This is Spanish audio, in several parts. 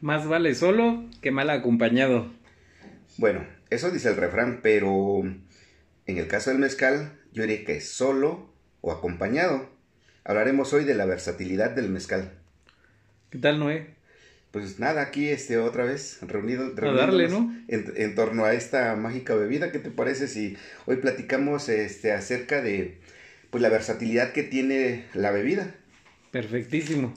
Más vale solo que mal acompañado. Bueno, eso dice el refrán, pero en el caso del mezcal, yo diría que solo o acompañado. Hablaremos hoy de la versatilidad del mezcal. ¿Qué tal, Noé? Pues nada, aquí este otra vez reunido, A darle, ¿no? en, en torno a esta mágica bebida. ¿Qué te parece si hoy platicamos este acerca de pues la versatilidad que tiene la bebida? Perfectísimo.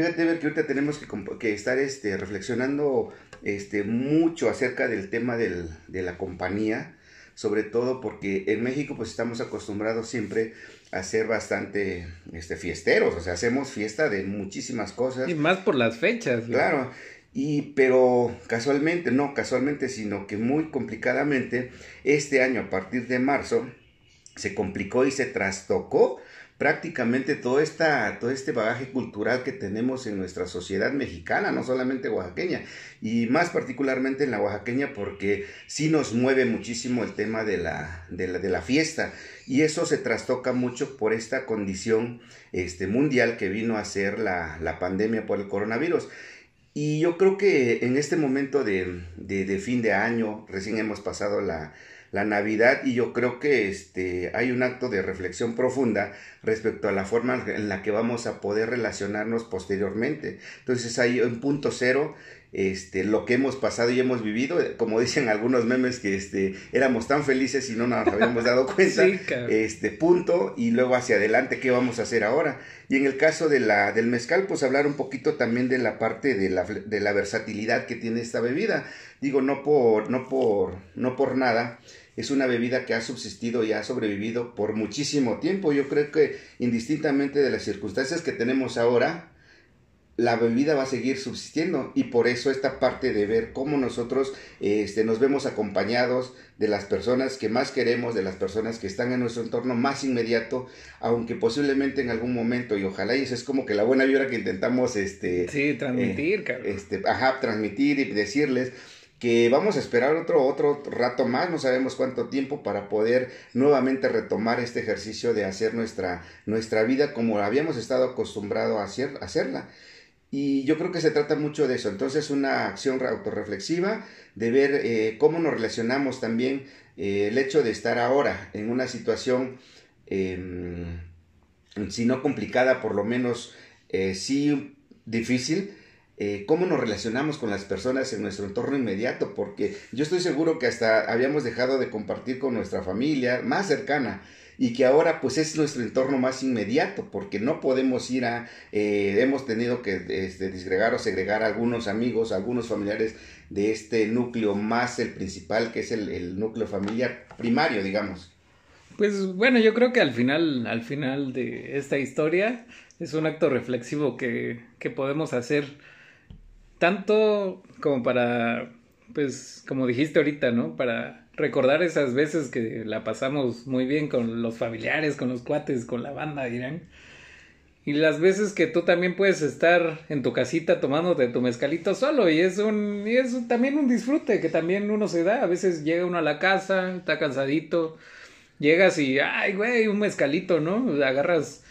Fíjate, ver que ahorita tenemos que, estar este, reflexionando este, mucho acerca del tema del- de la compañía, sobre todo porque en México pues estamos acostumbrados siempre a ser bastante este, fiesteros, o sea, hacemos fiesta de muchísimas cosas. Y más por las fechas. ¿no? Claro, y pero casualmente, no casualmente, sino que muy complicadamente, este año a partir de marzo se complicó y se trastocó prácticamente todo, esta, todo este bagaje cultural que tenemos en nuestra sociedad mexicana, no solamente oaxaqueña, y más particularmente en la oaxaqueña porque sí nos mueve muchísimo el tema de la, de la, de la fiesta, y eso se trastoca mucho por esta condición este, mundial que vino a ser la, la pandemia por el coronavirus. Y yo creo que en este momento de, de, de fin de año, recién hemos pasado la, la Navidad y yo creo que este, hay un acto de reflexión profunda respecto a la forma en la que vamos a poder relacionarnos posteriormente. Entonces hay un punto cero, este, lo que hemos pasado y hemos vivido, como dicen algunos memes que este, éramos tan felices y no nos habíamos dado cuenta, Sí, este punto y luego hacia adelante qué vamos a hacer ahora. Y en el caso de la, del mezcal, pues hablar un poquito también de la parte de la, de la versatilidad que tiene esta bebida. Digo, no por, no por, no por nada, es una bebida que ha subsistido y ha sobrevivido por muchísimo tiempo. Yo creo que indistintamente de las circunstancias que tenemos ahora, la bebida va a seguir subsistiendo y por eso esta parte de ver cómo nosotros este, nos vemos acompañados de las personas que más queremos, de las personas que están en nuestro entorno más inmediato, aunque posiblemente en algún momento, y ojalá y eso es como que la buena vibra que intentamos este, Sí, transmitir, eh, este, ajá, transmitir y decirles que vamos a esperar otro, otro rato más, no sabemos cuánto tiempo para poder nuevamente retomar este ejercicio de hacer nuestra, nuestra vida como habíamos estado acostumbrados a, hacer, hacerla. Y yo creo que se trata mucho de eso. Entonces, una acción autorreflexiva, de ver eh, cómo nos relacionamos también, eh, el hecho de estar ahora en una situación, eh, si no complicada, por lo menos eh, sí difícil, eh, cómo nos relacionamos con las personas en nuestro entorno inmediato, porque yo estoy seguro que hasta habíamos dejado de compartir con nuestra familia más cercana y que ahora pues es nuestro entorno más inmediato, porque no podemos ir a, eh, hemos tenido que este, disgregar o segregar a algunos amigos, a algunos familiares de este núcleo más el principal, que es el, el núcleo familiar primario, digamos. Pues bueno, yo creo que al final, al final de esta historia es un acto reflexivo que, que podemos hacer tanto como para, pues, como dijiste ahorita, ¿no? Para recordar esas veces que la pasamos muy bien con los familiares, con los cuates, con la banda, dirán. Y las veces que tú también puedes estar en tu casita tomándote tu mezcalito solo y es un y es también un disfrute que también uno se da. A veces llega uno a la casa, está cansadito, llegas y ay, güey, un mezcalito, ¿no? Agarras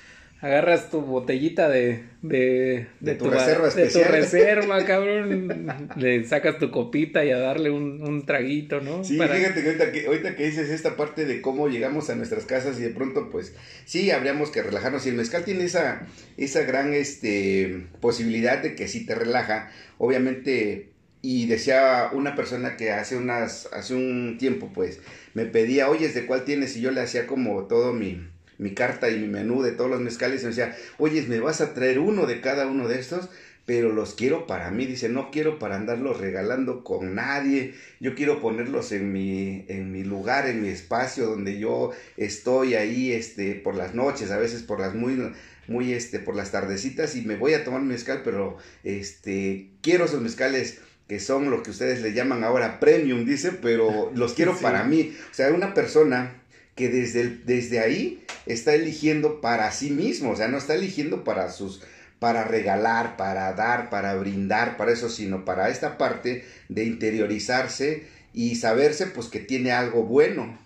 agarras tu botellita de de, De tu reserva de tu especial. reserva, cabrón. Le sacas tu copita y a darle un, un traguito, ¿no? Sí, Para- fíjate que ahorita, que ahorita que dices esta parte de cómo llegamos a nuestras casas y de pronto, pues, sí, habríamos que relajarnos. Y el mezcal tiene esa, esa gran este, posibilidad de que si te relaja, obviamente, y decía una persona que hace unas, hace un tiempo, pues, me pedía, oye, ¿de cuál tienes? Y yo le hacía como todo mi, mi carta y mi menú de todos los mezcales y me decía, oye, ¿me vas a traer uno de cada uno de estos? pero los quiero para mí, dice, no quiero para andarlos regalando con nadie, yo quiero ponerlos en mi, en mi lugar, en mi espacio donde yo estoy ahí, este, por las noches, a veces por las muy, muy, este, por las tardecitas y me voy a tomar mezcal, pero, este, quiero esos mezcales que son lo que ustedes le llaman ahora premium, dice, pero los quiero Sí. para mí, o sea, una persona que desde, el- desde ahí está eligiendo para sí mismo, o sea, no está eligiendo para sus para regalar, para dar, para brindar, para eso, sino para esta parte de interiorizarse y saberse pues que tiene algo bueno.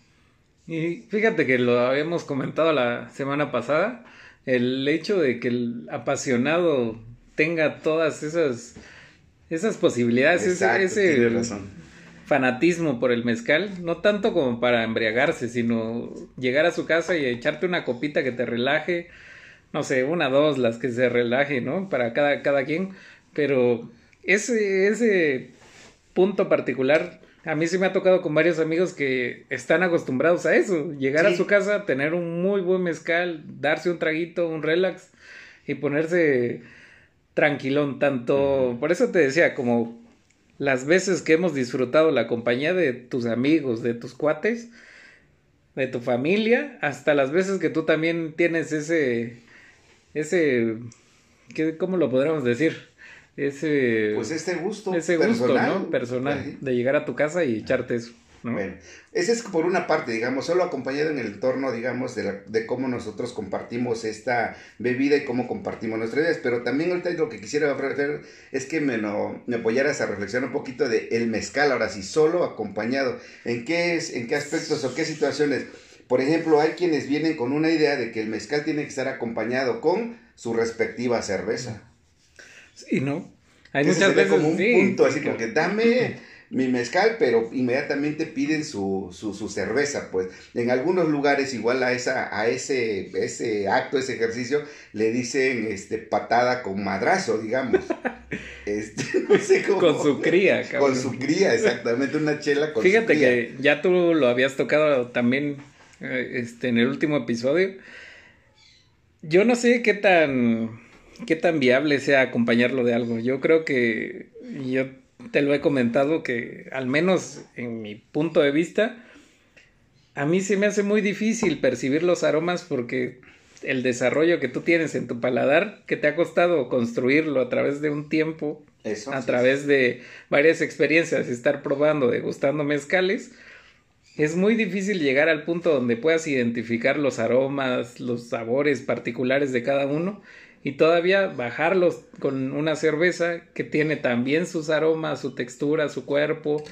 Y fíjate que lo habíamos comentado la semana pasada, el hecho de que el apasionado tenga todas esas esas posibilidades, ese, fanatismo por el mezcal, no tanto como para embriagarse, sino llegar a su casa y echarte una copita que te relaje, no sé, una, dos, las que se relaje, ¿no? Para cada, cada quien, pero ese, ese punto particular, a mí sí me ha tocado con varios amigos que están acostumbrados a eso, llegar a su casa, tener un muy buen mezcal, darse un traguito, un relax y ponerse tranquilón, tanto, por eso te decía, como las veces que hemos disfrutado la compañía de tus amigos, de tus cuates, de tu familia, hasta las veces que tú también tienes ese, ese, ¿qué, ¿cómo lo podríamos decir? Ese, pues este gusto, ese gusto, ¿no? Personal, de llegar a tu casa y echarte eso. Bueno, ese es por una parte, digamos, solo acompañado en el entorno, digamos, de, de cómo nosotros compartimos esta bebida y cómo compartimos nuestras ideas. Pero también ahorita lo que quisiera ofrecer es que me, no, me apoyaras a reflexionar un poquito de el mezcal, ahora sí, solo acompañado. ¿En qué, es, en qué aspectos o qué situaciones? Por ejemplo, hay quienes vienen con una idea de que el mezcal tiene que estar acompañado con su respectiva cerveza. Sí, ¿no? Hay muchas veces como un punto así como que dame mi mezcal, pero inmediatamente piden su, su, su, cerveza, pues. En algunos lugares, igual a esa, a ese, ese acto, ese ejercicio, le dicen este patada con madrazo, digamos. Este, no sé cómo, con su cría, cabrón. Con su cría, exactamente, una chela con Fíjate que ya tú lo habías tocado también eh, este, en el último episodio. Yo no sé qué tan qué tan viable sea acompañarlo de algo. Yo creo que yo te lo he comentado que al menos en mi punto de vista, a mí se me hace muy difícil percibir los aromas porque el desarrollo que tú tienes en tu paladar, que te ha costado construirlo a través de un tiempo, a través de varias experiencias, estar probando, degustando mezcales, es muy difícil llegar al punto donde puedas identificar los aromas, los sabores particulares de cada uno y todavía bajarlos con una cerveza que tiene también sus aromas, su textura, su cuerpo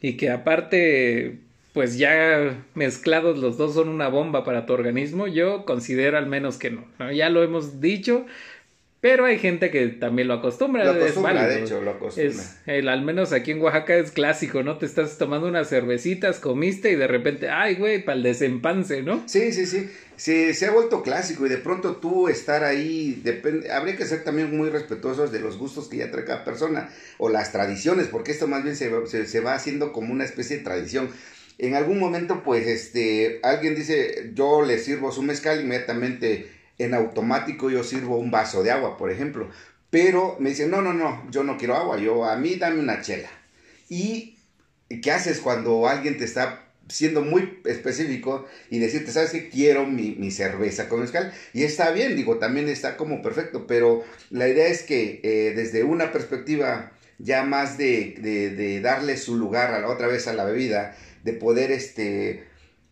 y que aparte pues ya mezclados los dos son una bomba para tu organismo, yo considero al menos que no, ¿no? Ya lo hemos dicho, pero hay gente que también lo acostumbra. Lo acostumbra, de hecho, lo acostumbra. el, al menos aquí en Oaxaca es clásico, ¿no? Te estás tomando unas cervecitas, comiste y de repente, ay, güey, para el desempance, ¿no? Sí, sí, sí. Se, se ha vuelto clásico y de pronto tú estar ahí, depende, habría que ser también muy respetuosos de los gustos que ya trae cada persona o las tradiciones, porque esto más bien se, se, se va haciendo como una especie de tradición en algún momento, pues, este, alguien dice, yo le sirvo su mezcal, inmediatamente en automático yo sirvo un vaso de agua, por ejemplo. Pero me dicen, no, no, no, yo no quiero agua, yo a mí dame una chela. ¿Y qué haces cuando alguien te está siendo muy específico y decirte, ¿sabes qué? Quiero mi, cerveza con mezcal. Y está bien, digo, también está como perfecto, pero la idea es que eh, desde una perspectiva ya más de, de, de, darle su lugar a la otra vez a la bebida, de poder este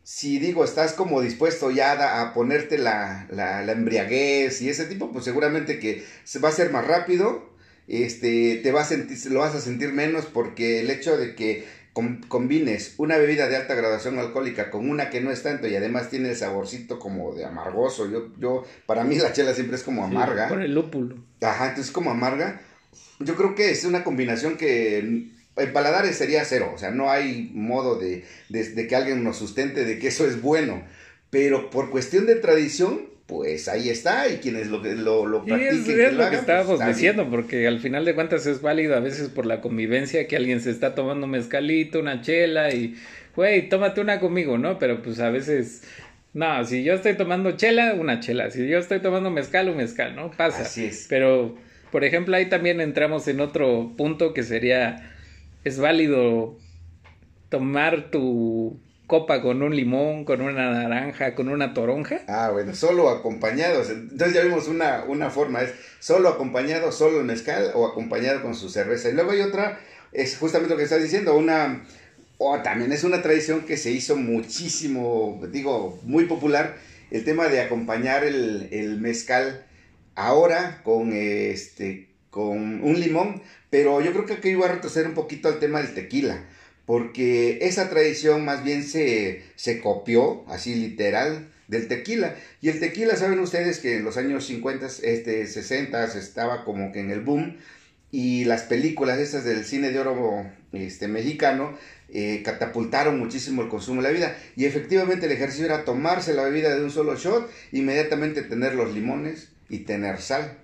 si digo, estás como dispuesto ya a, ponerte la, la, embriaguez y ese tipo, pues seguramente que se va a ser más rápido, este, te va a sentir, lo vas a sentir menos porque el hecho de que combines una bebida de alta graduación alcohólica con una que no es tanto y además tiene el saborcito como de amargoso, yo, yo, para mí la chela siempre es como amarga. por el lúpulo. Ajá, entonces como amarga. Yo creo que es una combinación que el paladar sería cero, o sea, no hay modo de, que alguien nos sustente de que eso es bueno, pero por cuestión de tradición, pues ahí está, y quienes lo, lo, lo practiquen. es, es lo, que estábamos pues, diciendo, porque al final de cuentas es válido a veces por la convivencia que alguien se está tomando mezcalito, una chela y, güey, tómate una conmigo, ¿no? Pero pues a veces... No, si yo estoy tomando chela, una chela. Si yo estoy tomando mezcal, un mezcal, ¿no? Pasa. Así es. Pero, por ejemplo, ahí también entramos en otro punto que sería es válido tomar tu copa con un limón, con una naranja, con una toronja. Ah, bueno, solo acompañados. Entonces ya vimos una, una forma, es solo acompañado, solo el mezcal o acompañado con su cerveza. Y luego hay otra, es justamente lo que estás diciendo, una, o también es una tradición que se hizo muchísimo, digo, muy popular, el tema de acompañar el, el mezcal ahora con este con un limón, pero yo creo que aquí iba a retroceder un poquito al tema del tequila, porque esa tradición más bien se, se copió, así literal, del tequila. Y el tequila, saben ustedes que en los años 50, este, 60 estaba como que en el boom y las películas esas del cine de oro este, mexicano eh, catapultaron muchísimo el consumo de la vida. Y efectivamente el ejercicio era tomarse la bebida de un solo shot, inmediatamente tener los limones y tener sal.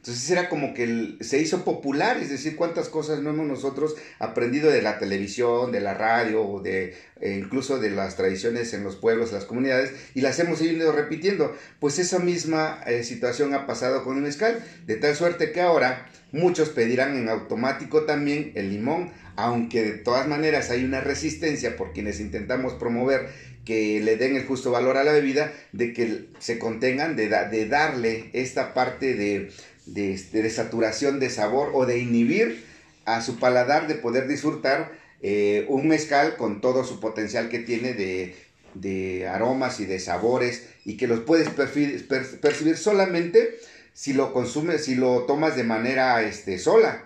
Entonces era como que se hizo popular, es decir, cuántas cosas no hemos nosotros aprendido de la televisión, de la radio, de e incluso de las tradiciones en los pueblos, las comunidades, y las hemos ido repitiendo. Pues esa misma eh, situación ha pasado con el mezcal, de tal suerte que ahora muchos pedirán en automático también el limón, aunque de todas maneras hay una resistencia por quienes intentamos promover que le den el justo valor a la bebida, de que se contengan, de darle esta parte de, este, de, saturación de sabor o de inhibir a su paladar de poder disfrutar eh, un mezcal con todo su potencial que tiene de, de aromas y de sabores y que los puedes percibir, solamente si lo consumes, si lo tomas de manera este, sola.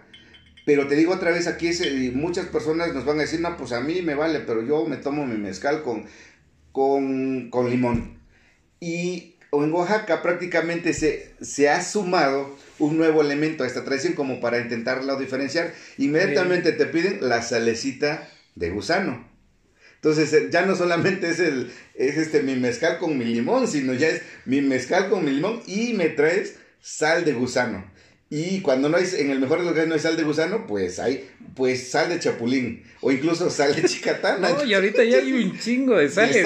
Pero te digo otra vez, aquí eh, muchas personas nos van a decir, no, pues a mí me vale, pero yo me tomo mi mezcal con, con, con limón. Y en Oaxaca prácticamente se, se ha sumado un nuevo elemento a esta tradición como para intentarlo diferenciar. Inmediatamente te piden la salecita de gusano. Entonces eh, ya no solamente es el es este mi mezcal con mi limón, sino ya es mi mezcal con mi limón y me traes sal de gusano. Y cuando no hay, en el mejor de los casos no hay sal de gusano, pues hay pues sal de chapulín o incluso sal de chicatana. no, y ahorita ya hay un chingo de sales.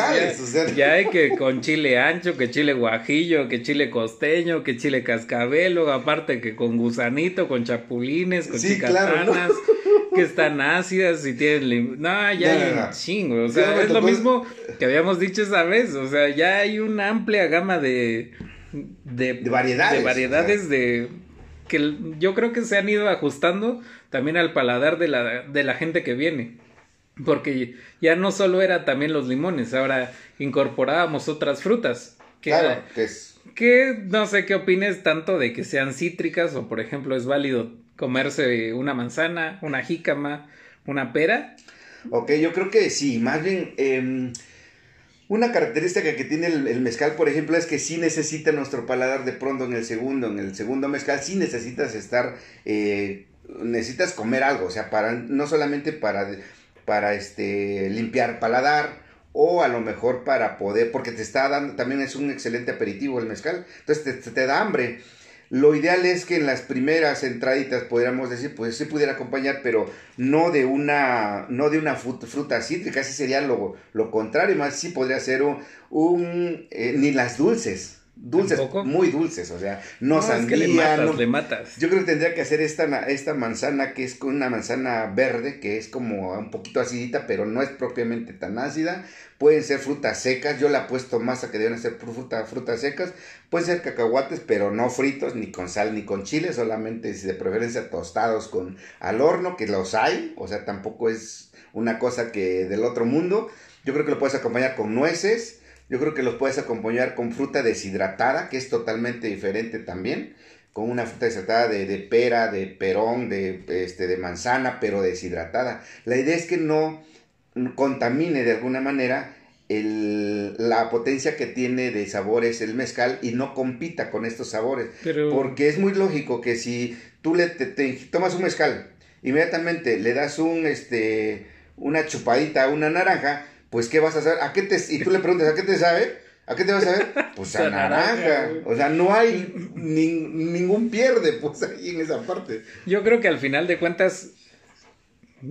ya, hay que con chile ancho, que chile guajillo, que chile costeño, que chile cascabelo, aparte que con gusanito, con chapulines, con chicatanas, que están ácidas y tienen... No, ya, hay un chingo. O sea, es lo mismo que habíamos dicho esa vez. O sea, ya hay una amplia gama de... De, variedades. De variedades de que yo creo que se han ido ajustando también al paladar de la, de la gente que viene. Porque ya no solo era también los limones, ahora incorporábamos otras frutas. Que, claro, que es... Que no sé qué opines tanto de que sean cítricas o por ejemplo es válido comerse una manzana, una jícama, una pera. Ok, yo creo que sí, más bien... Em, una característica que tiene el, mezcal, por ejemplo, es que sí necesita nuestro paladar de pronto en el segundo, en el segundo mezcal, sí necesitas estar, eh, necesitas comer algo, o sea, para, no solamente para, para este, limpiar paladar, o a lo mejor para poder, porque te está dando, también es un excelente aperitivo el mezcal, entonces te, te da hambre. Lo ideal es que en las primeras entraditas podríamos decir, pues sí pudiera acompañar, pero no de una, no de una fruta, cítrica, así sería lo, lo contrario, más sí podría ser un, un eh, ni las dulces dulces, muy dulces, o sea, no, no sandía, le matas, le matas. Yo creo que tendría que hacer esta, esta manzana que es una manzana verde, que es como un poquito acidita, pero no es propiamente tan ácida. Pueden ser frutas secas, yo la he puesto más a que deben ser fruta, frutas secas. Pueden ser cacahuates, pero no fritos, ni con sal, ni con chile, solamente de preferencia tostados con al horno, que los hay, o sea, tampoco es una cosa que del otro mundo. Yo creo que lo puedes acompañar con nueces, yo creo que los puedes acompañar con fruta deshidratada, que es totalmente diferente también. Con una fruta deshidratada de, de pera, de perón, de, este, de manzana, pero deshidratada. La idea es que no contamine de alguna manera el, la potencia que tiene de sabores el mezcal y no compita con estos sabores. Porque es muy lógico que si tú le te, tomas un mezcal, inmediatamente le das un este una chupadita a una naranja, pues ¿qué vas a hacer? ¿A qué te, y tú le preguntas, ¿a qué te sabe? ¿A qué te vas a ver? Pues a naranja. O sea, no hay ningún pierde, pues ahí en esa parte. Yo creo que al final de cuentas,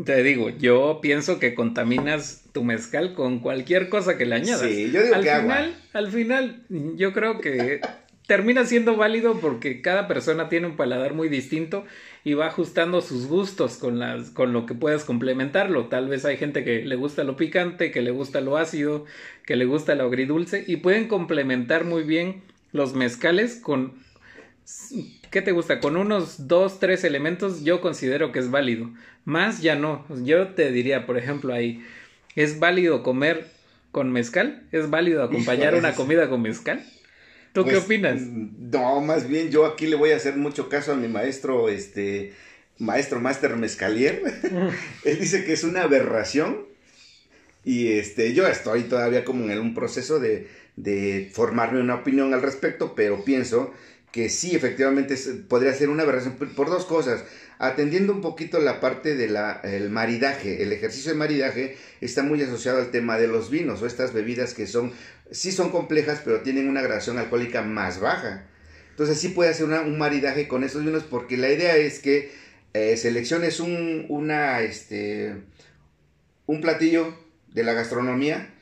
te digo, yo pienso que contaminas tu mezcal con cualquier cosa que le añadas. Sí, yo digo al que final, Al final, yo creo que termina siendo válido porque cada persona tiene un paladar muy distinto y va ajustando sus gustos con las con lo que puedas complementarlo. Tal vez hay gente que le gusta lo picante, que le gusta lo ácido, que le gusta lo agridulce y pueden complementar muy bien los mezcales con ¿qué te gusta? Con unos dos, tres elementos yo considero que es válido. Más ya no. Yo te diría, por ejemplo, ahí, ¿es válido comer con mezcal? ¿Es válido acompañar una comida con mezcal? ¿Tú qué pues, opinas? No, más bien yo aquí le voy a hacer mucho caso a mi maestro, este, maestro Master Mezcalier. Él dice que es una aberración y este, yo estoy todavía como en un proceso de, de formarme una opinión al respecto, pero pienso que sí, efectivamente podría ser una aberración por dos cosas. Atendiendo un poquito la parte del maridaje, el ejercicio de maridaje está muy asociado al tema de los vinos o estas bebidas que son, sí son complejas, pero tienen una gradación alcohólica más baja. Entonces sí puede hacer un maridaje con esos vinos porque la idea es que eh, selecciones un, una, este, un platillo de la gastronomía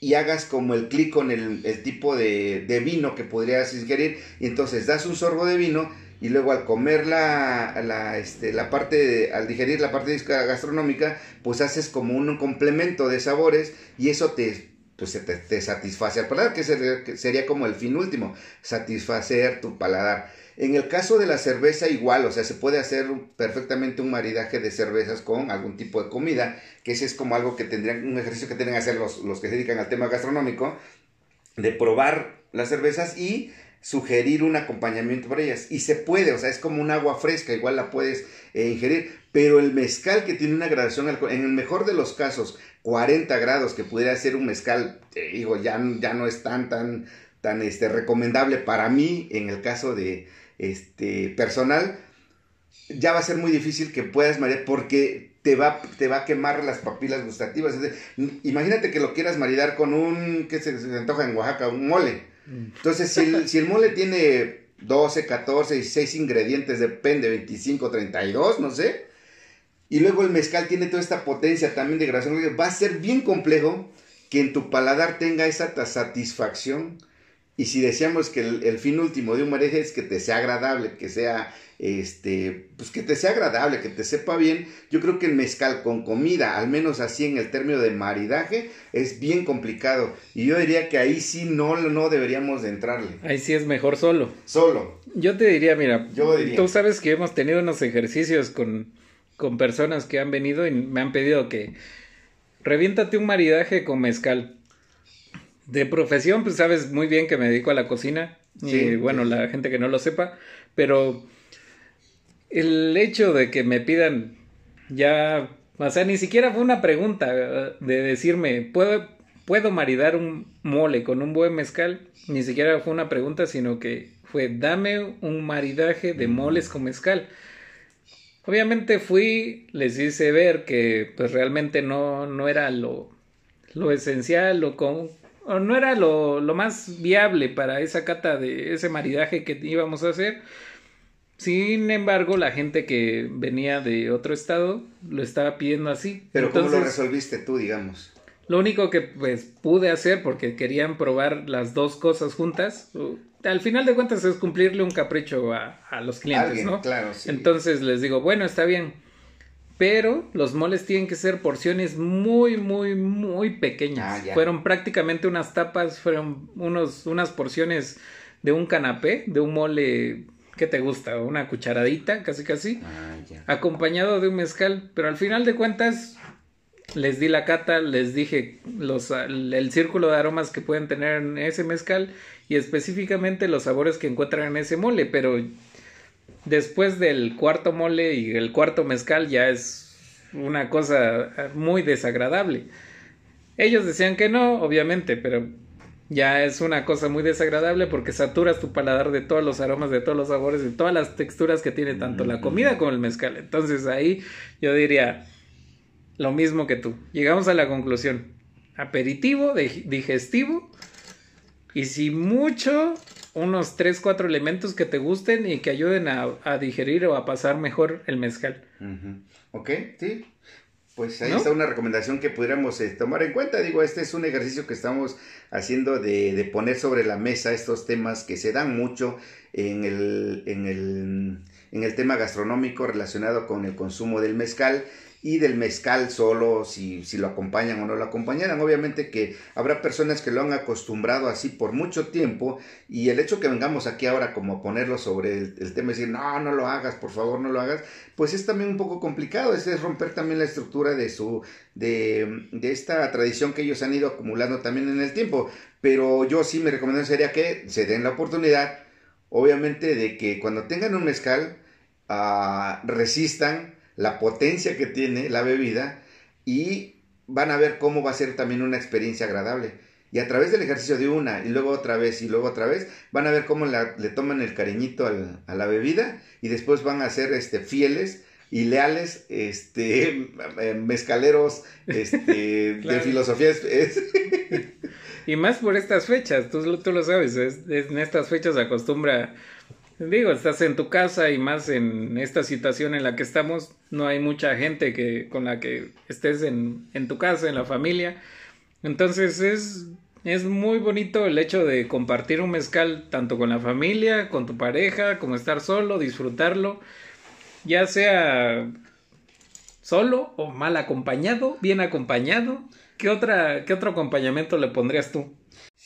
y hagas como el clic con el, tipo de, de, vino que podrías ingerir y entonces das un sorbo de vino y luego al comer la, la, este, la parte, al digerir la parte gastronómica, pues haces como un complemento de sabores y eso te, pues te, te satisface al paladar, que sería como el fin último, satisfacer tu paladar. En el caso de la cerveza igual, o sea, se puede hacer perfectamente un maridaje de cervezas con algún tipo de comida, que ese es como algo que tendrían, un ejercicio que tienen que hacer los, los que se dedican al tema gastronómico, de probar las cervezas y sugerir un acompañamiento para ellas. Y se puede, o sea, es como un agua fresca, igual la puedes eh, ingerir, pero el mezcal que tiene una gradación, en el mejor de los casos, 40 grados, que pudiera ser un mezcal, digo, ya, ya no es tan, tan, tan este, recomendable para mí en el caso de, este, personal, ya va a ser muy difícil que puedas maridar porque te va, te va a quemar las papilas gustativas. imagínate que lo quieras maridar con un, que se, antoja en Oaxaca? Un mole. Mm. Entonces, si el, si el mole tiene 12, 14, 16 ingredientes, depende, 25, 32, no sé. Y luego el mezcal tiene toda esta potencia también de grabación. Va a ser bien complejo que en tu paladar tenga esa satisfacción y si decíamos que el, fin último de un maridaje es que te sea agradable, que sea, este, pues que te sea agradable, que te sepa bien, yo creo que el mezcal con comida, al menos así en el término de maridaje, es bien complicado. Y yo diría que ahí sí no, no deberíamos de entrarle. Ahí sí es mejor solo. Solo. Yo te diría, mira, yo tú sabes que hemos tenido unos ejercicios con, con personas que han venido y me han pedido que reviéntate un maridaje con mezcal. De profesión, pues sabes muy bien que me dedico a la cocina. y bueno, la gente que no lo sepa. Pero el hecho de que me pidan ya. O sea, ni siquiera fue una pregunta de decirme, ¿puedo, ¿puedo maridar un mole con un buen mezcal? Ni siquiera fue una pregunta, sino que fue, dame un maridaje de moles con mezcal. Obviamente fui, les hice ver que pues realmente no, no era lo, lo esencial, lo, con, no era lo, lo, más viable para esa cata de ese maridaje que íbamos a hacer. Sin embargo, la gente que venía de otro estado lo estaba pidiendo así. Pero ¿cómo lo resolviste tú, digamos? Lo único que pues pude hacer porque querían probar las dos cosas juntas. Al final de cuentas es cumplirle un capricho a, a los clientes, ¿no? Claro, sí. Entonces les digo, bueno, está bien pero los moles tienen que ser porciones muy, muy, muy pequeñas. Ah, fueron prácticamente unas tapas, fueron unos, unas porciones de un canapé, de un mole que te gusta, una cucharadita, casi casi, ah, acompañado de un mezcal, pero al final de cuentas les di la cata, les dije los, el círculo de aromas que pueden tener en ese mezcal y específicamente los sabores que encuentran en ese mole, pero después del cuarto mole y el cuarto mezcal ya es una cosa muy desagradable. Ellos decían que no, obviamente, pero ya es una cosa muy desagradable porque saturas tu paladar de todos los aromas, de todos los sabores, de todas las texturas que tiene tanto la comida como el mezcal. Entonces ahí yo diría lo mismo que tú. Llegamos a la conclusión. Aperitivo, digestivo. Y si mucho, unos 3, 4 elementos que te gusten y que ayuden a, digerir o a pasar mejor el mezcal. Ok, sí. Pues ahí está una recomendación que pudiéramos eh, tomar en cuenta. Digo, este es un ejercicio que estamos haciendo de, de, poner sobre la mesa estos temas que se dan mucho en el, en el, en el tema gastronómico relacionado con el consumo del mezcal y del mezcal solo, si, si, lo acompañan o no lo acompañaran. Obviamente que habrá personas que lo han acostumbrado así por mucho tiempo y el hecho que vengamos aquí ahora como ponerlo sobre el, tema y decir, no, no lo hagas, por favor, no lo hagas, pues es también un poco complicado, es, es romper también la estructura de su, de, de esta tradición que ellos han ido acumulando también en el tiempo. Pero yo sí me recomendación sería que se den la oportunidad, obviamente, de que cuando tengan un mezcal, uh, resistan, la potencia que tiene la bebida y van a ver cómo va a ser también una experiencia agradable. Y a través del ejercicio de una y luego otra vez y luego otra vez, van a ver cómo le toman el cariñito a la bebida y después van a ser este, fieles y leales este, mezcaleros este, de filosofía. y más por estas fechas, tú, tú lo sabes, en estas fechas acostumbra Digo, estás en tu casa y más en esta situación en la que estamos, no hay mucha gente que con la que estés en, en tu casa, en la familia. Entonces es, es muy bonito el hecho de compartir un mezcal tanto con la familia, con tu pareja, como estar solo, disfrutarlo, ya sea solo o mal acompañado, bien acompañado. ¿Qué, otra, qué otro acompañamiento le pondrías tú?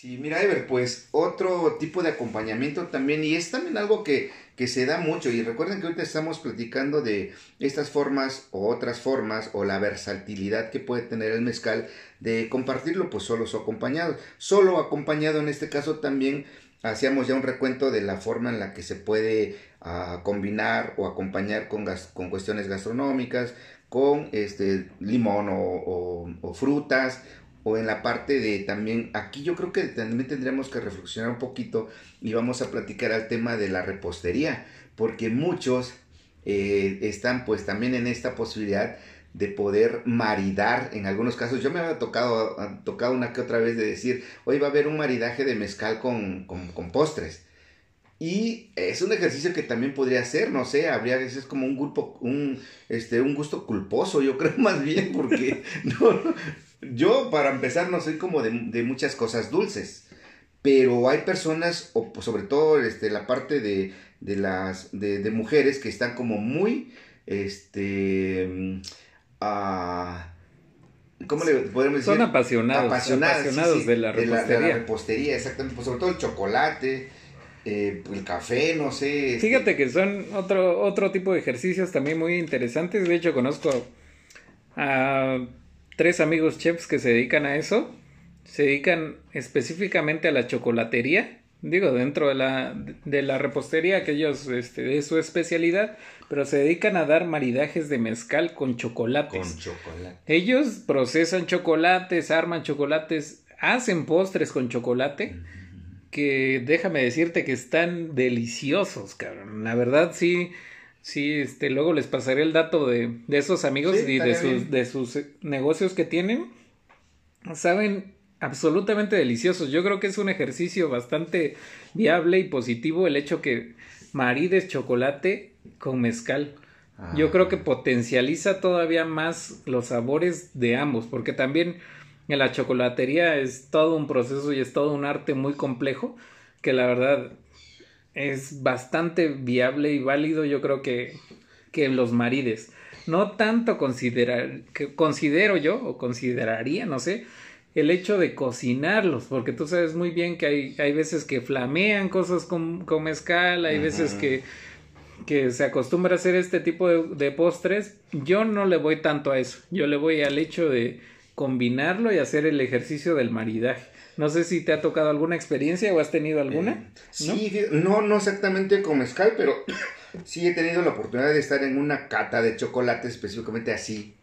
Sí, mira, Ever, pues otro tipo de acompañamiento también, y es también algo que, que se da mucho, y recuerden que ahorita estamos platicando de estas formas o otras formas, o la versatilidad que puede tener el mezcal de compartirlo, pues solo o acompañado. Solo acompañado en este caso también hacíamos ya un recuento de la forma en la que se puede ah, combinar o acompañar con, con cuestiones gastronómicas, con este limón o, o frutas o en la parte de también, aquí yo creo que también tendríamos que reflexionar un poquito y vamos a platicar al tema de la repostería, porque muchos eh, están pues también en esta posibilidad de poder maridar en algunos casos. Yo me había tocado, tocado una que otra vez de decir, hoy va a haber un maridaje de mezcal con, con, postres. Y es un ejercicio que también podría hacer, no sé, habría veces como un grupo, un, este, un gusto culposo, yo creo más bien, porque no, yo, para empezar, no soy como de, muchas cosas dulces. Pero hay personas, o pues, sobre todo este, la parte de, las de, mujeres que están como muy este ah, ¿cómo le podemos decir? Son apasionados, apasionados de, la repostería. exactamente, pues sobre todo el chocolate, eh, el café, no sé. Este Fíjate que son otro, otro tipo de ejercicios también muy interesantes. De hecho, conozco a tres amigos chefs que se dedican a eso. Se dedican específicamente a la chocolatería. Digo, dentro de la, de la repostería, que ellos, este, es su especialidad, pero se dedican a dar maridajes de mezcal con chocolates. Con chocolate. Ellos procesan chocolates, arman chocolates, hacen postres con chocolate, que déjame decirte que están deliciosos, cabrón. La verdad, sí, Sí, este, luego les pasaré el dato de, de esos amigos y de sus, de sus negocios que tienen. Saben absolutamente deliciosos. Yo creo que es un ejercicio bastante viable y positivo el hecho que marides chocolate con mezcal. Yo creo que ah. potencializa todavía más los sabores de ambos, porque también en la chocolatería es todo un proceso y es todo un arte muy complejo que la verdad es bastante viable y válido, yo creo que, que los marides. No tanto considerar, que considero yo, o consideraría, no sé, el hecho de cocinarlos, porque tú sabes muy bien que hay, hay veces que flamean cosas con, con mezcal, hay veces que, que se acostumbra a hacer este tipo de, de, postres. Yo no le voy tanto a eso, yo le voy al hecho de combinarlo y hacer el ejercicio del maridaje. No sé si te ha tocado alguna experiencia o has tenido alguna. Eh, sí, ¿no? no, exactamente con mezcal, pero sí he tenido la oportunidad de estar en una cata de chocolate específicamente así.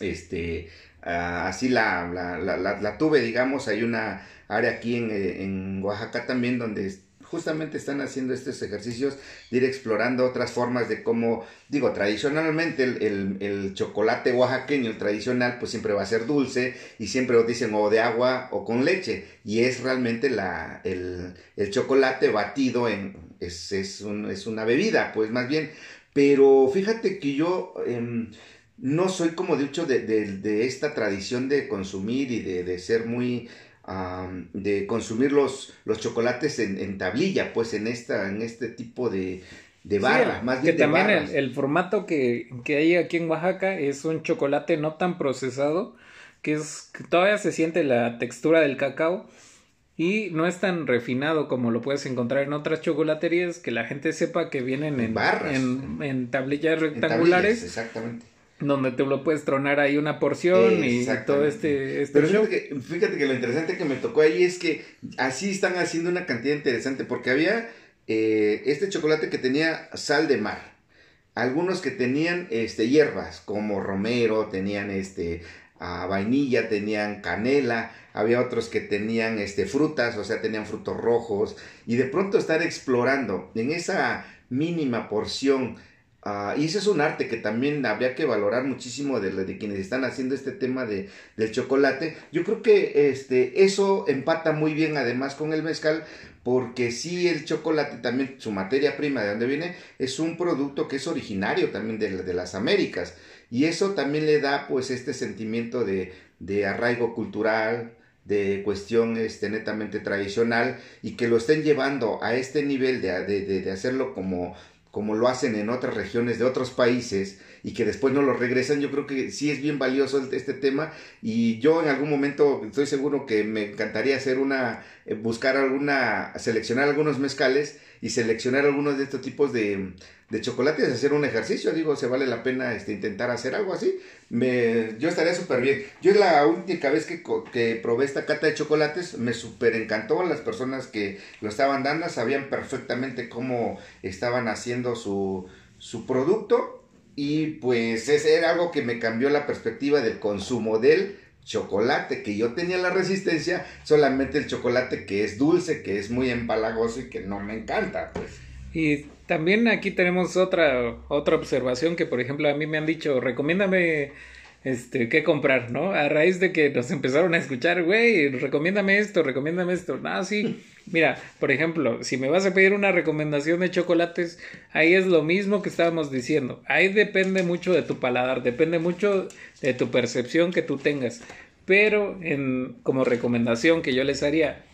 Este, ah, así la, la, la, la, tuve, digamos, hay una área aquí en, eh, en Oaxaca también donde justamente están haciendo estos ejercicios de ir explorando otras formas de cómo, digo, tradicionalmente el, chocolate oaxaqueño, el tradicional, pues siempre va a ser dulce y siempre lo dicen o de agua o con leche. Y es realmente la, el, chocolate batido en, es, es, es, una bebida, pues más bien, pero fíjate que yo... Em, no soy como dicho de, de, esta tradición de consumir y de, de ser muy de consumir los, los chocolates en, tablilla, pues en esta, en este tipo de, de barra, más bien que también el, formato que, que, hay aquí en Oaxaca es un chocolate no tan procesado, que es que todavía se siente la textura del cacao y no es tan refinado como lo puedes encontrar en otras chocolaterías, que la gente sepa que vienen en, barras, en, tablillas rectangulares. exactamente donde te lo puedes tronar ahí una porción y todo este, este Pero fíjate que, lo interesante que me tocó ahí es que así están haciendo una cantidad interesante, porque había eh, este chocolate que tenía sal de mar, algunos que tenían este, hierbas, como romero, tenían este, vainilla, tenían canela, había otros que tenían este, frutas, o sea, tenían frutos rojos, y de pronto estar explorando en esa mínima porción Ah, y ese es un arte que también habría que valorar muchísimo de, de quienes están haciendo este tema de, del chocolate. Yo creo que este, eso empata muy bien además con el mezcal, porque sí el chocolate también, su materia prima de donde viene, es un producto que es originario también de, de las Américas. Y eso también le da pues este sentimiento de, de arraigo cultural, de cuestión este, netamente tradicional y que lo estén llevando a este nivel de, de, de hacerlo como como lo hacen en otras regiones de otros países y que después no lo regresan, yo creo que sí es bien valioso este tema. Y yo en algún momento estoy seguro que me encantaría hacer una, eh, buscar alguna, seleccionar algunos mezcales y seleccionar algunos de estos tipos de, de chocolates, hacer un ejercicio, digo, se vale la pena este, intentar hacer algo así, me, yo estaría súper bien. Yo es la única vez que, que probé esta cata de chocolates, me súper encantó, las personas que lo estaban dando sabían perfectamente cómo estaban haciendo su, su producto y pues ese era algo que me cambió la perspectiva del consumo del chocolate, que yo tenía la resistencia, solamente el chocolate que es dulce, que es muy empalagoso y que no me encanta, pues. Y también aquí tenemos otra, otra observación que, por ejemplo, a mí me han dicho, recomiéndame este, qué comprar, ¿no? A raíz de que nos empezaron a escuchar, güey, recomiéndame esto, recomiéndame esto. Ah, sí. Mira, por ejemplo, si me vas a pedir una recomendación de chocolates, ahí es lo mismo que estábamos diciendo. Ahí depende mucho de tu paladar, depende mucho de tu percepción que tú tengas. Pero en, como recomendación que yo les haría,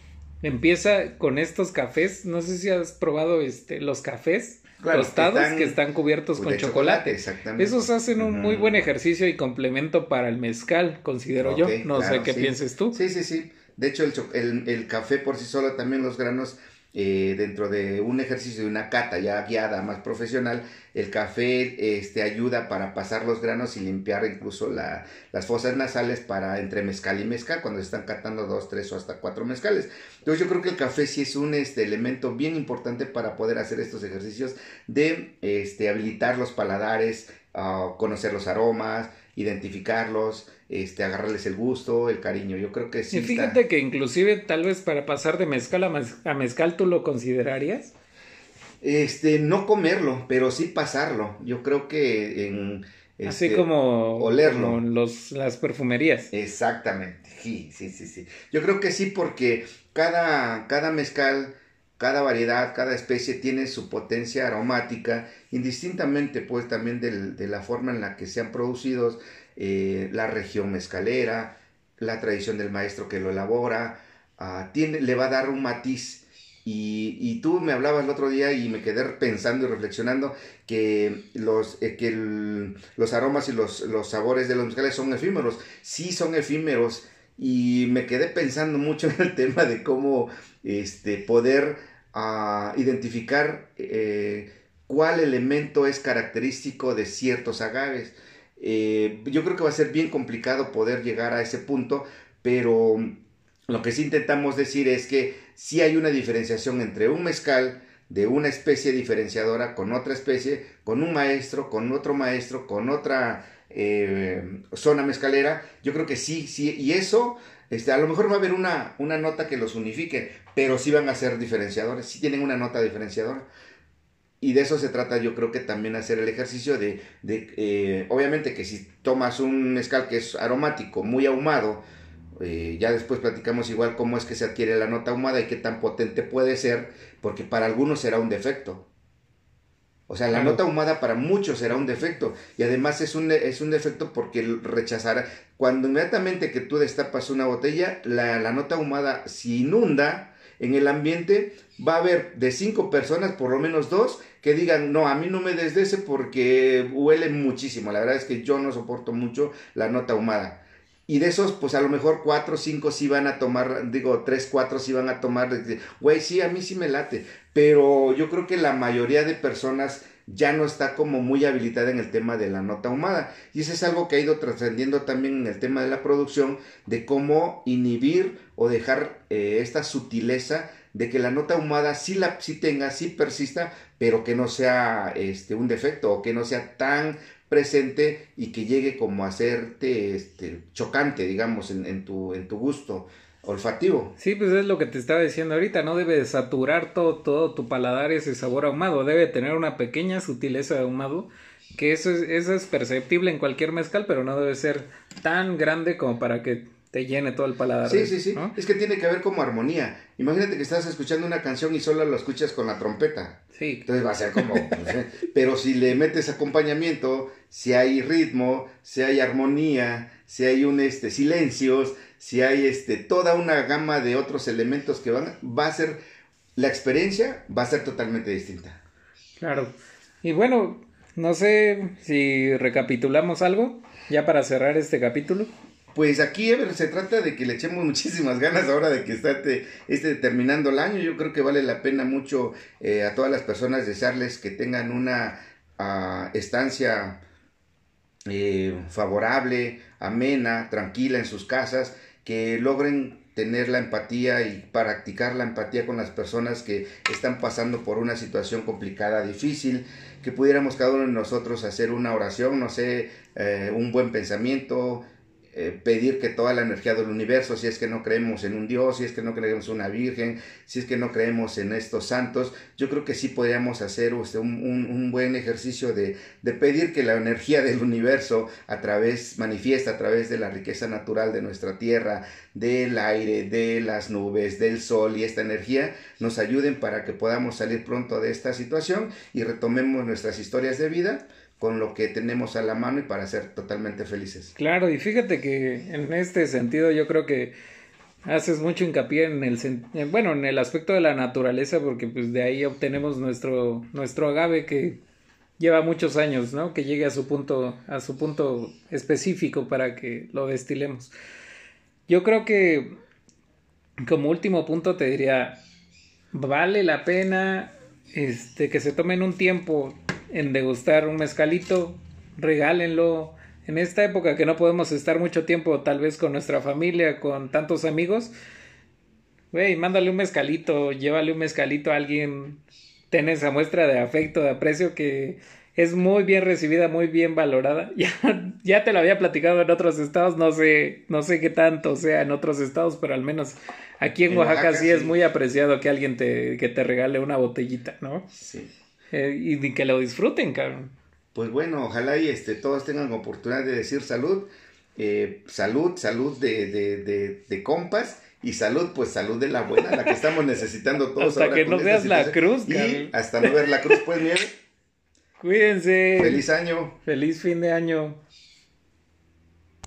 empieza con estos cafés. No sé si has probado este, los cafés tostados que están, cubiertos con chocolate. exactamente. Esos hacen un muy buen ejercicio y complemento para el mezcal, considero yo. No sé qué pienses tú. Sí, sí, sí. De hecho, el, el, café por sí solo, también los granos, eh, dentro de un ejercicio de una cata ya guiada, más profesional, el café este, ayuda para pasar los granos y limpiar incluso la, las fosas nasales para entre mezcal y mezcal, cuando se están catando dos, tres o hasta cuatro mezcales. Entonces yo creo que el café sí es un este, elemento bien importante para poder hacer estos ejercicios de este, habilitar los paladares, uh, conocer los aromas, identificarlos, este, agarrarles el gusto, el cariño. Yo creo que sí. Y fíjate que inclusive tal vez para pasar de mezcal a, mezcal tú lo considerarías. Este, no comerlo, pero sí pasarlo. Yo creo que en... Así este, como olerlo. los, las perfumerías. Exactamente, sí, sí, sí, sí. Yo creo que sí porque cada, cada mezcal, cada variedad, cada especie tiene su potencia aromática, indistintamente pues también de la forma en la que sean producidos, eh, la región mezcalera, la tradición del maestro que lo elabora, ah, le va a dar un matiz. Y, tú me hablabas el otro día y me quedé pensando y reflexionando que los, eh, que los aromas y los, los sabores de los mezcales son efímeros. Sí son efímeros. Y me quedé pensando mucho en el tema de cómo este, poder ah, identificar eh, cuál elemento es característico de ciertos agaves. Eh, yo creo que va a ser bien complicado poder llegar a ese punto, pero lo que sí intentamos decir es que sí hay una diferenciación entre un mezcal de una especie diferenciadora con otra especie, con un maestro, con otro maestro, con otra eh, zona mezcalera. Yo creo que sí, sí, y eso, este, a lo mejor va a haber una, una nota que los unifique, pero sí van a ser diferenciadores, sí tienen una nota diferenciadora. Y de eso se trata yo creo que también hacer el ejercicio de, de eh, obviamente que si tomas un mezcal que es aromático, muy ahumado, eh, ya después platicamos igual cómo es que se adquiere la nota ahumada y qué tan potente puede ser, porque para algunos será un defecto. O sea, la nota ahumada para muchos será un defecto. Y además es un, es un defecto porque rechazará. Cuando inmediatamente que tú destapas una botella, la, la nota ahumada se inunda en el ambiente, va a haber de cinco personas, por lo menos dos, que digan, no, a mí no me desdece porque huele muchísimo. La verdad es que yo no soporto mucho la nota ahumada. Y de esos, pues a lo mejor cuatro o cinco sí van a tomar, digo, tres, cuatro sí van a tomar, güey, sí, a mí sí me late. Pero yo creo que la mayoría de personas ya no está como muy habilitada en el tema de la nota ahumada. Y eso es algo que ha ido trascendiendo también en el tema de la producción, de cómo inhibir o dejar eh, esta sutileza de que la nota ahumada sí, la, sí tenga, sí persista, pero que no sea este, un defecto o que no sea tan presente y que llegue como a hacerte este, chocante, digamos, en, en, tu, en tu gusto olfativo. Sí, pues es lo que te estaba diciendo ahorita, no debe saturar todo, todo tu paladar ese sabor ahumado, debe tener una pequeña sutileza de ahumado, que eso es, eso es perceptible en cualquier mezcal, pero no debe ser tan grande como para que te llene todo el paladar. Sí, sí, sí. Es que tiene que haber como armonía. Imagínate que estás escuchando una canción y solo lo escuchas con la trompeta. Sí. Entonces va a ser como... pero si le metes acompañamiento, si hay ritmo, si hay armonía, si hay un este silencios, si hay este toda una gama de otros elementos que van, va a ser la experiencia va a ser totalmente distinta. Claro. Y bueno, no sé si recapitulamos algo ya para cerrar este capítulo. Pues aquí, Ever, se trata de que le echemos muchísimas ganas ahora de que está este, terminando el año. Yo creo que vale la pena mucho eh, a todas las personas desearles que tengan una ah, estancia eh, favorable, amena, tranquila en sus casas, que logren tener la empatía y practicar la empatía con las personas que están pasando por una situación complicada, difícil, que pudiéramos cada uno de nosotros hacer una oración, no sé, eh, un buen pensamiento, eh, pedir que toda la energía del universo, si es que no creemos en un Dios, si es que no creemos en una Virgen, si es que no creemos en estos santos, yo creo que sí podríamos hacer usted un, un, buen ejercicio de, de, pedir que la energía del universo a través, manifiesta a través de la riqueza natural de nuestra tierra, del aire, de las nubes, del sol y esta energía nos ayuden para que podamos salir pronto de esta situación y retomemos nuestras historias de vida con lo que tenemos a la mano y para ser totalmente felices. Claro, y fíjate que en este sentido yo creo que haces mucho hincapié en el bueno, en el aspecto de la naturaleza porque pues de ahí obtenemos nuestro nuestro agave que lleva muchos años, ¿no? Que llegue a su punto a su punto específico para que lo destilemos. Yo creo que como último punto te diría vale la pena este que se tomen un tiempo en degustar un mezcalito, regálenlo. En esta época que no podemos estar mucho tiempo tal vez con nuestra familia, con tantos amigos, güey, mándale un mezcalito, llévale un mezcalito a alguien, ten esa muestra de afecto, de aprecio que es muy bien recibida, muy bien valorada. Ya, ya te lo había platicado en otros estados, no sé, no sé qué tanto sea en otros estados, pero al menos aquí en, Oaxaca, sí, es muy apreciado que alguien te, que te regale una botellita, ¿no? Sí. Eh, y que lo disfruten, cabrón. Pues bueno, ojalá y este, todos tengan oportunidad de decir salud. Eh, salud, salud de, de, de, compas y salud, pues salud de la buena, la que estamos necesitando todos. hasta que no veas la cruz, Y hasta no ver la cruz, pues, nieve. Cuídense. Feliz año. Feliz fin de año.